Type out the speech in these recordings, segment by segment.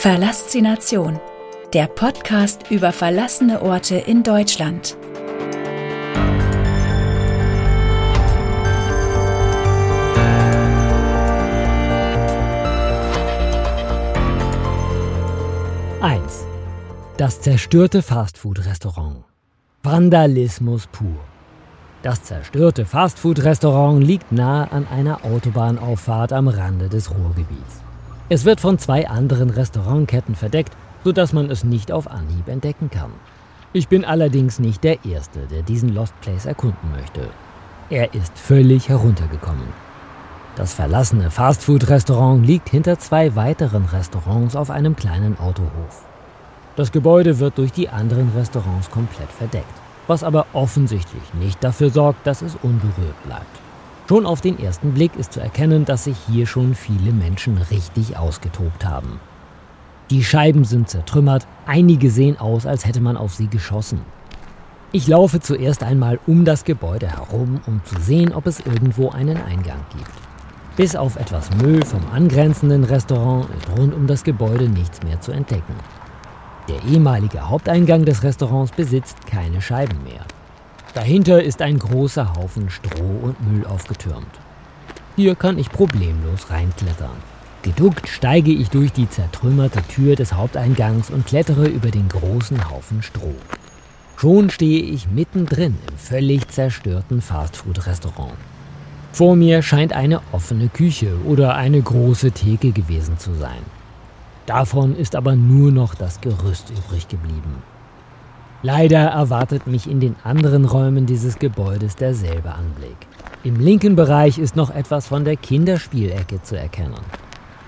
Verlassination, der Podcast über verlassene Orte in Deutschland. Eins. Das zerstörte Fastfood-Restaurant. Vandalismus pur. Das zerstörte Fastfood-Restaurant liegt nahe an einer Autobahnauffahrt am Rande des Ruhrgebiets. Es wird von zwei anderen Restaurantketten verdeckt, sodass man es nicht auf Anhieb entdecken kann. Ich bin allerdings nicht der Erste, der diesen Lost Place erkunden möchte. Er ist völlig heruntergekommen. Das verlassene Fastfood-Restaurant liegt hinter zwei weiteren Restaurants auf einem kleinen Autohof. Das Gebäude wird durch die anderen Restaurants komplett verdeckt, was aber offensichtlich nicht dafür sorgt, dass es unberührt bleibt. Schon auf den ersten Blick ist zu erkennen, dass sich hier schon viele Menschen richtig ausgetobt haben. Die Scheiben sind zertrümmert, einige sehen aus, als hätte man auf sie geschossen. Ich laufe zuerst einmal um das Gebäude herum, um zu sehen, ob es irgendwo einen Eingang gibt. Bis auf etwas Müll vom angrenzenden Restaurant ist rund um das Gebäude nichts mehr zu entdecken. Der ehemalige Haupteingang des Restaurants besitzt keine Scheiben mehr. Dahinter ist ein großer Haufen Stroh und Müll aufgetürmt. Hier kann ich problemlos reinklettern. Geduckt steige ich durch die zertrümmerte Tür des Haupteingangs und klettere über den großen Haufen Stroh. Schon stehe ich mittendrin im völlig zerstörten Fastfood-Restaurant. Vor mir scheint eine offene Küche oder eine große Theke gewesen zu sein. Davon ist aber nur noch das Gerüst übrig geblieben. Leider erwartet mich in den anderen Räumen dieses Gebäudes derselbe Anblick. Im linken Bereich ist noch etwas von der Kinderspielecke zu erkennen.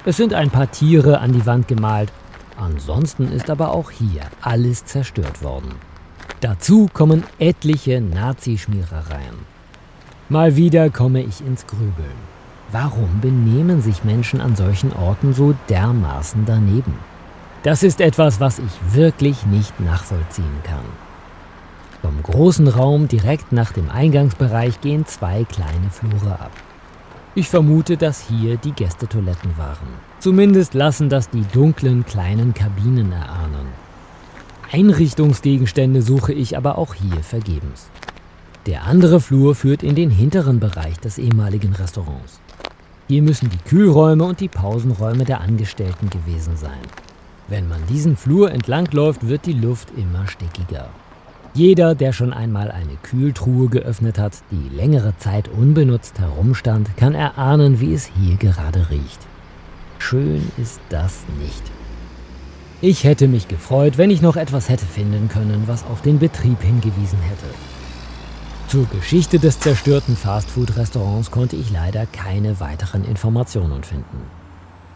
Es sind ein paar Tiere an die Wand gemalt, ansonsten ist aber auch hier alles zerstört worden. Dazu kommen etliche Nazischmierereien. Mal wieder komme ich ins Grübeln. Warum benehmen sich Menschen an solchen Orten so dermaßen daneben? Das ist etwas, was ich wirklich nicht nachvollziehen kann. Vom großen Raum direkt nach dem Eingangsbereich gehen zwei kleine Flure ab. Ich vermute, dass hier die Gästetoiletten waren. Zumindest lassen das die dunklen kleinen Kabinen erahnen. Einrichtungsgegenstände suche ich aber auch hier vergebens. Der andere Flur führt in den hinteren Bereich des ehemaligen Restaurants. Hier müssen die Kühlräume und die Pausenräume der Angestellten gewesen sein. Wenn man diesen Flur entlangläuft, wird die Luft immer stickiger. Jeder, der schon einmal eine Kühltruhe geöffnet hat, die längere Zeit unbenutzt herumstand, kann erahnen, wie es hier gerade riecht. Schön ist das nicht. Ich hätte mich gefreut, wenn ich noch etwas hätte finden können, was auf den Betrieb hingewiesen hätte. Zur Geschichte des zerstörten Fastfood-Restaurants konnte ich leider keine weiteren Informationen finden.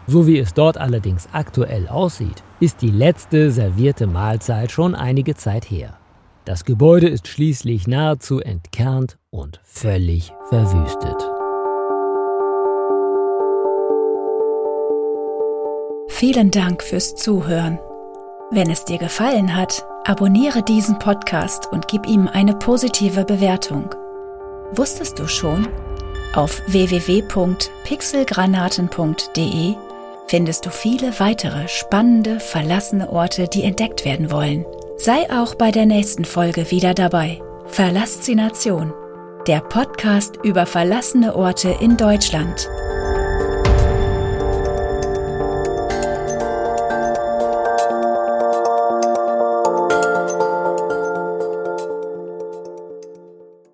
So wie es dort allerdings aktuell aussieht, ist die letzte servierte Mahlzeit schon einige Zeit her. Das Gebäude ist schließlich nahezu entkernt und völlig verwüstet. Vielen Dank fürs Zuhören. Wenn es dir gefallen hat, abonniere diesen Podcast und gib ihm eine positive Bewertung. Wusstest du schon? Auf www.pixelgranaten.de findest du viele weitere spannende, verlassene Orte, die entdeckt werden wollen. Sei auch bei der nächsten Folge wieder dabei. Verlassination, der Podcast über verlassene Orte in Deutschland.